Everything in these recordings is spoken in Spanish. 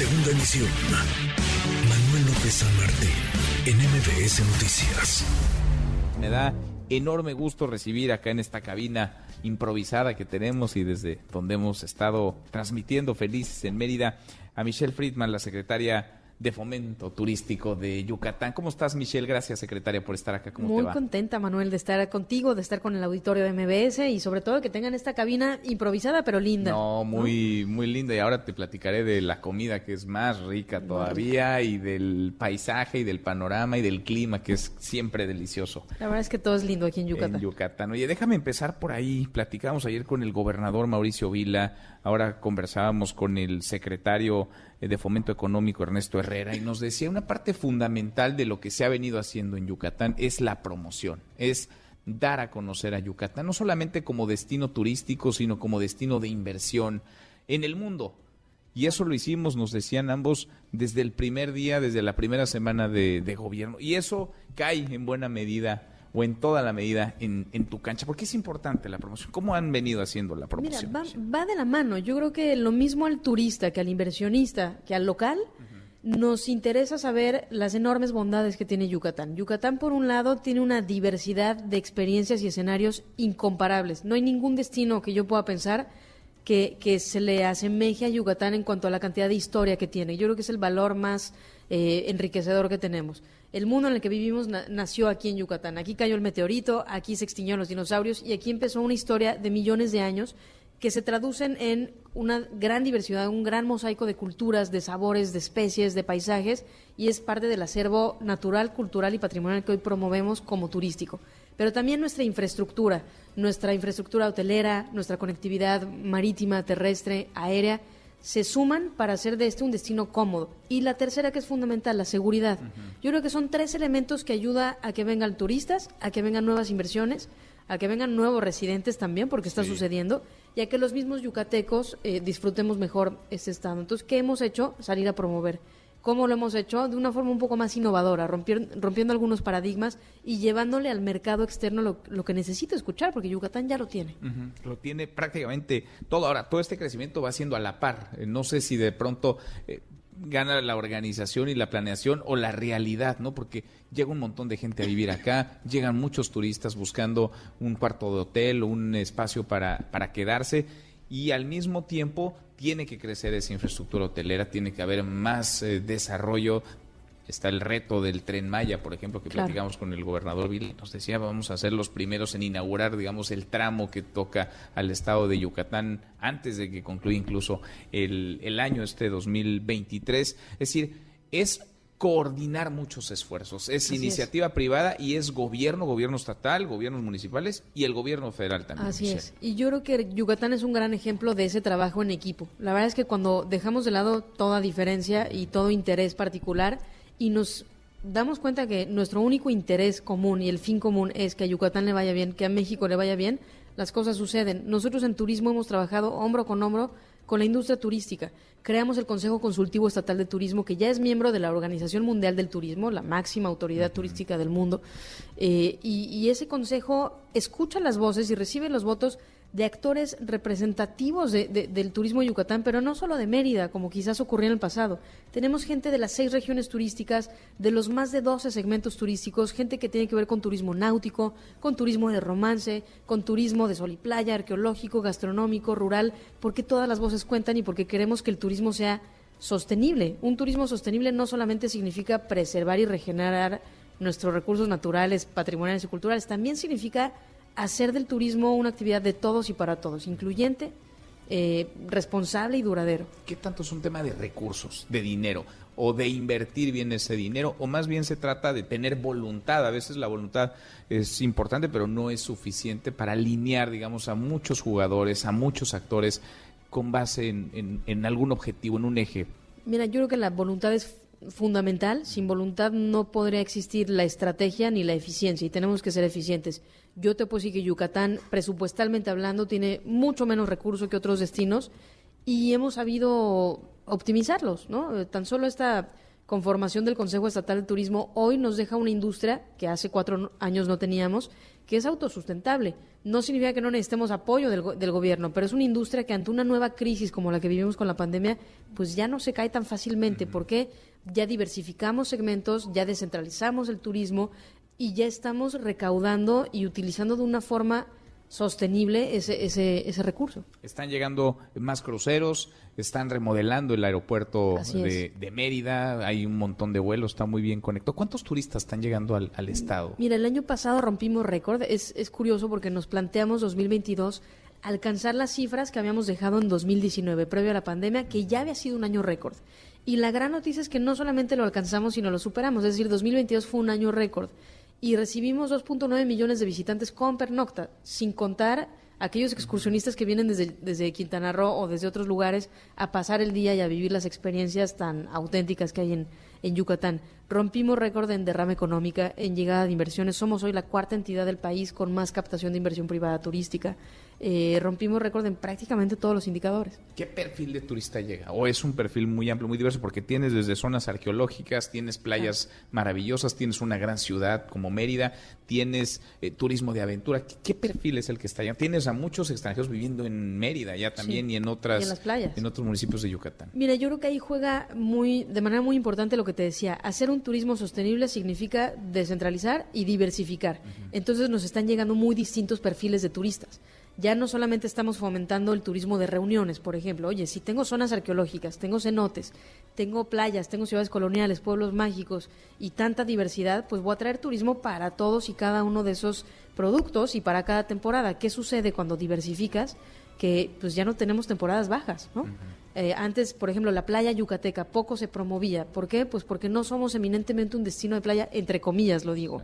Segunda emisión. Manuel López San Martín, en MBS Noticias. Me da enorme gusto recibir acá en esta cabina improvisada que tenemos y desde donde hemos estado transmitiendo felices en Mérida a Michelle Friedman, la secretaria de Fomento Turístico de Yucatán. ¿Cómo estás, Michelle? Gracias, secretaria, por estar acá. ¿Cómo Muy te va? contenta, Manuel, de estar contigo, de estar con el auditorio de MBS y sobre todo que tengan esta cabina improvisada pero linda. No, muy, muy linda. Y ahora te platicaré de la comida que es más rica todavía y del paisaje y del panorama y del clima que es siempre delicioso. La verdad es que todo es lindo aquí en Yucatán. En Yucatán. Oye, déjame empezar por ahí. Platicamos ayer con el gobernador Mauricio Vila, ahora conversábamos con el secretario de Fomento Económico Ernesto Herrera y nos decía una parte fundamental de lo que se ha venido haciendo en Yucatán es la promoción, es dar a conocer a Yucatán, no solamente como destino turístico, sino como destino de inversión en el mundo. Y eso lo hicimos, nos decían ambos, desde el primer día, desde la primera semana de, de gobierno. Y eso cae en buena medida o en toda la medida en, en, tu cancha? Porque es importante la promoción. ¿Cómo han venido haciendo la promoción? Mira, va, va, de la mano. Yo creo que lo mismo al turista, que al inversionista, que al local, uh -huh. nos interesa saber las enormes bondades que tiene Yucatán. Yucatán, por un lado, tiene una diversidad de experiencias y escenarios incomparables. No hay ningún destino que yo pueda pensar que, que, se le asemeje a Yucatán en cuanto a la cantidad de historia que tiene. Yo creo que es el valor más eh, enriquecedor que tenemos. El mundo en el que vivimos na nació aquí en Yucatán. Aquí cayó el meteorito, aquí se extinguieron los dinosaurios y aquí empezó una historia de millones de años que se traducen en una gran diversidad, un gran mosaico de culturas, de sabores, de especies, de paisajes y es parte del acervo natural, cultural y patrimonial que hoy promovemos como turístico. Pero también nuestra infraestructura, nuestra infraestructura hotelera, nuestra conectividad marítima, terrestre, aérea, se suman para hacer de este un destino cómodo. Y la tercera que es fundamental, la seguridad. Uh -huh. Yo creo que son tres elementos que ayudan a que vengan turistas, a que vengan nuevas inversiones, a que vengan nuevos residentes también, porque está sí. sucediendo, y a que los mismos yucatecos eh, disfrutemos mejor este estado. Entonces, ¿qué hemos hecho? Salir a promover. ¿Cómo lo hemos hecho? De una forma un poco más innovadora, rompiendo, rompiendo algunos paradigmas y llevándole al mercado externo lo, que necesita escuchar, porque Yucatán ya lo tiene. Lo tiene prácticamente todo. Ahora, todo este crecimiento va siendo a la par. Eh, no sé si de pronto eh, gana la organización y la planeación o la realidad, ¿no? Porque llega un montón de gente a vivir acá, llegan muchos turistas buscando un cuarto de hotel, un espacio para, para quedarse y al mismo tiempo tiene que crecer esa infraestructura hotelera, tiene que haber más eh, desarrollo. Está el reto del tren Maya, por ejemplo, que claro. platicamos con el gobernador Vila. Nos decía, vamos a ser los primeros en inaugurar, digamos, el tramo que toca al estado de Yucatán antes de que concluya incluso el, el año este 2023. Es decir, es coordinar muchos esfuerzos. Es Así iniciativa es. privada y es gobierno, gobierno estatal, gobiernos municipales y el gobierno federal también. Así Michelle. es. Y yo creo que Yucatán es un gran ejemplo de ese trabajo en equipo. La verdad es que cuando dejamos de lado toda diferencia y todo interés particular y nos damos cuenta que nuestro único interés común y el fin común es que a Yucatán le vaya bien, que a México le vaya bien, las cosas suceden. Nosotros en turismo hemos trabajado hombro con hombro con la industria turística. Creamos el Consejo Consultivo Estatal de Turismo, que ya es miembro de la Organización Mundial del Turismo, la máxima autoridad turística del mundo. Eh, y, y, ese consejo escucha las voces y recibe los votos de actores representativos de, de, del turismo de Yucatán, pero no solo de Mérida, como quizás ocurrió en el pasado. Tenemos gente de las seis regiones turísticas, de los más de 12 segmentos turísticos, gente que tiene que ver con turismo náutico, con turismo de romance, con turismo de sol y playa, arqueológico, gastronómico, rural, porque todas las voces cuentan y porque queremos que el turismo sea sostenible. Un turismo sostenible no solamente significa preservar y regenerar nuestros recursos naturales, patrimoniales y culturales, también significa hacer del turismo una actividad de todos y para todos, incluyente, eh, responsable y duradero. ¿Qué tanto es un tema de recursos, de dinero, o de invertir bien ese dinero, o más bien se trata de tener voluntad? A veces la voluntad es importante, pero no es suficiente para alinear, digamos, a muchos jugadores, a muchos actores con base en, en, en algún objetivo, en un eje. Mira, yo creo que la voluntad es fundamental. Sin voluntad no podría existir la estrategia ni la eficiencia y tenemos que ser eficientes. Yo te puedo decir que Yucatán, presupuestalmente hablando, tiene mucho menos recursos que otros destinos y hemos sabido optimizarlos, ¿no? Tan solo esta conformación del Consejo Estatal de Turismo hoy nos deja una industria que hace cuatro años no teníamos, que es autosustentable. No significa que no necesitemos apoyo del, del, gobierno, pero es una industria que ante una nueva crisis como la que vivimos con la pandemia, pues ya no se cae tan fácilmente, porque ya diversificamos segmentos, ya descentralizamos el turismo y ya estamos recaudando y utilizando de una forma sostenible ese, ese, ese recurso. Están llegando más cruceros, están remodelando el aeropuerto de, de, Mérida, hay un montón de vuelos, está muy bien conectado. ¿Cuántos turistas están llegando al, al estado? Mira, el año pasado rompimos récord, es, es curioso porque nos planteamos 2022 alcanzar las cifras que habíamos dejado en 2019, previo a la pandemia, que ya había sido un año récord. Y la gran noticia es que no solamente lo alcanzamos, sino lo superamos, es decir, 2022 fue un año récord y recibimos 2.9 millones de visitantes con pernocta, sin contar aquellos excursionistas que vienen desde, desde, Quintana Roo o desde otros lugares a pasar el día y a vivir las experiencias tan auténticas que hay en, en Yucatán. Rompimos récord en derrama económica, en llegada de inversiones. Somos hoy la cuarta entidad del país con más captación de inversión privada turística. Eh, rompimos récord en prácticamente todos los indicadores. ¿Qué perfil de turista llega? ¿O es un perfil muy amplio, muy diverso? Porque tienes desde zonas arqueológicas, tienes playas maravillosas, tienes una gran ciudad como Mérida, tienes eh, turismo de aventura. ¿Qué, perfil es el que está allá? Tienes a muchos extranjeros viviendo en Mérida ya también y en otras y en, las playas. en otros municipios de Yucatán. Mira, yo creo que ahí juega muy de manera muy importante lo que te decía. Hacer un turismo sostenible significa descentralizar y diversificar. Entonces nos están llegando muy distintos perfiles de turistas ya no solamente estamos fomentando el turismo de reuniones, por ejemplo, oye, si tengo zonas arqueológicas, tengo cenotes, tengo playas, tengo ciudades coloniales, pueblos mágicos y tanta diversidad, pues voy a traer turismo para todos y cada uno de esos productos y para cada temporada. ¿Qué sucede cuando diversificas? Que pues ya no tenemos temporadas bajas, ¿no? Eh, antes, por ejemplo, la playa yucateca poco se promovía. ¿Por qué? Pues porque no somos eminentemente un destino de playa, entre comillas lo digo.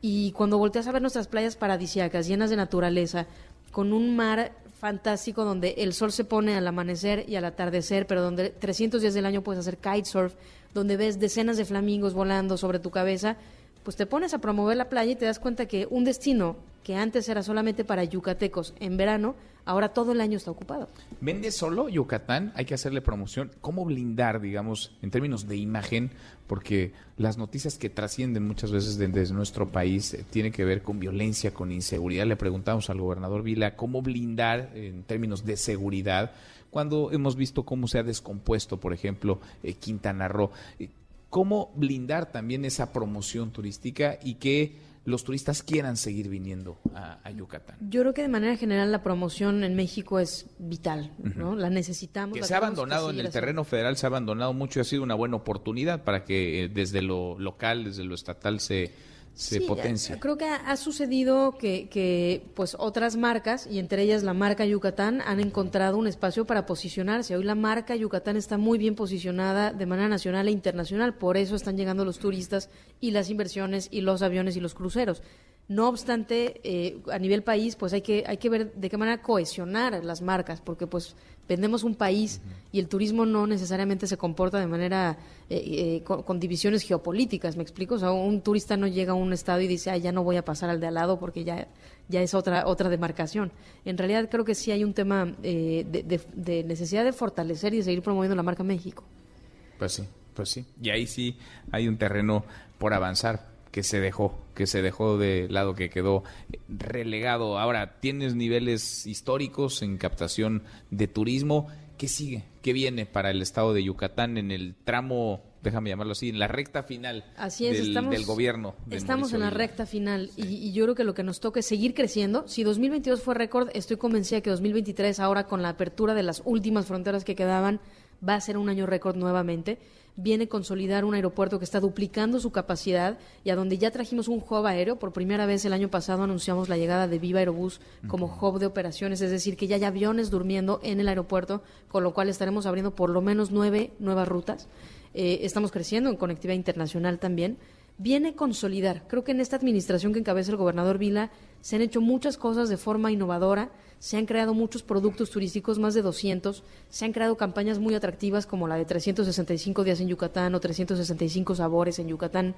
Y cuando volteas a ver nuestras playas paradisíacas, llenas de naturaleza, con un mar fantástico donde el sol se pone al amanecer y al atardecer, pero donde 300 días del año puedes hacer kitesurf, donde ves decenas de flamingos volando sobre tu cabeza, pues te pones a promover la playa y te das cuenta que un destino que antes era solamente para yucatecos en verano, ahora todo el año está ocupado. ¿Vende solo Yucatán? Hay que hacerle promoción. ¿Cómo blindar, digamos, en términos de imagen? Porque las noticias que trascienden muchas veces desde nuestro país eh, tienen que ver con violencia, con inseguridad. Le preguntamos al gobernador Vila cómo blindar en términos de seguridad cuando hemos visto cómo se ha descompuesto, por ejemplo, eh, Quintana Roo. Eh, ¿Cómo blindar también esa promoción turística y que los turistas quieran seguir viniendo a, Yucatán. Yo creo que de manera general la promoción en México es vital, ¿no? La necesitamos. Que se ha abandonado en el terreno federal, se ha abandonado mucho y ha sido una buena oportunidad para que eh, desde lo local, desde lo estatal se se potencia. Creo que ha, sucedido que, que, pues otras marcas, y entre ellas la marca Yucatán, han encontrado un espacio para posicionarse. Hoy la marca Yucatán está muy bien posicionada de manera nacional e internacional, por eso están llegando los turistas y las inversiones y los aviones y los cruceros. No obstante, eh, a nivel país, pues hay que, hay que ver de qué manera cohesionar las marcas, porque pues vendemos un país y el turismo no necesariamente se comporta de manera eh, eh, con, divisiones geopolíticas, ¿me explico? O sea, un turista no llega a un estado y dice, ah, ya no voy a pasar al de al lado porque ya, ya es otra, otra demarcación. En realidad creo que sí hay un tema de, de necesidad de fortalecer y de seguir promoviendo la marca México. Pues sí, pues sí. Y ahí sí hay un terreno por avanzar que se dejó, que se dejó de lado, que quedó relegado. Ahora, tienes niveles históricos en captación de turismo. ¿Qué sigue? ¿Qué viene para el estado de Yucatán en el tramo, déjame llamarlo así, en la recta final así es, del, estamos, del gobierno? estamos en la recta final y, y, yo creo que lo que nos toca es seguir creciendo. Si 2022 fue récord, estoy convencida que 2023, ahora con la apertura de las últimas fronteras que quedaban, va a ser un año récord nuevamente viene a consolidar un aeropuerto que está duplicando su capacidad y a donde ya trajimos un hub aéreo. Por primera vez el año pasado anunciamos la llegada de Viva Aerobús como hub de operaciones, es decir, que ya hay aviones durmiendo en el aeropuerto, con lo cual estaremos abriendo por lo menos nueve nuevas rutas. Eh, estamos creciendo en conectividad internacional también. Viene a consolidar. Creo que en esta administración que encabeza el gobernador Vila se han hecho muchas cosas de forma innovadora se han creado muchos productos turísticos, más de 200, se han creado campañas muy atractivas como la de 365 días en Yucatán o 365 sabores en Yucatán.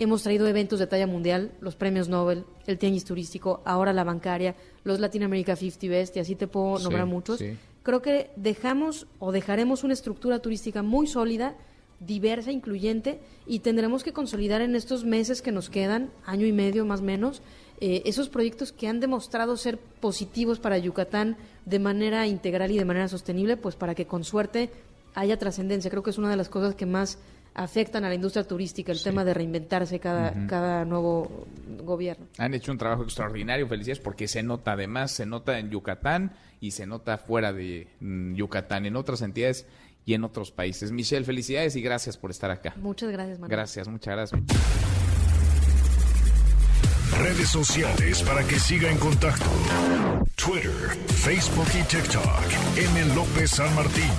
Hemos traído eventos de talla mundial, los premios Nobel, el tenis turístico, ahora la bancaria, los Latin America 50 Best, y así te puedo nombrar muchos. Creo que dejamos o dejaremos una estructura turística muy sólida diversa, incluyente, y tendremos que consolidar en estos meses que nos quedan, año y medio más o menos, eh, esos proyectos que han demostrado ser positivos para Yucatán de manera integral y de manera sostenible, pues para que con suerte haya trascendencia. Creo que es una de las cosas que más afectan a la industria turística, el tema de reinventarse cada, cada nuevo gobierno. Han hecho un trabajo extraordinario, felicidades, porque se nota además, se nota en Yucatán y se nota fuera de mm, Yucatán, en otras entidades y en otros países. Michelle, felicidades y gracias por estar acá. Muchas gracias, Manuel. Gracias, muchas gracias. Redes sociales para que siga en contacto: Twitter, Facebook y TikTok. M. López San Martín.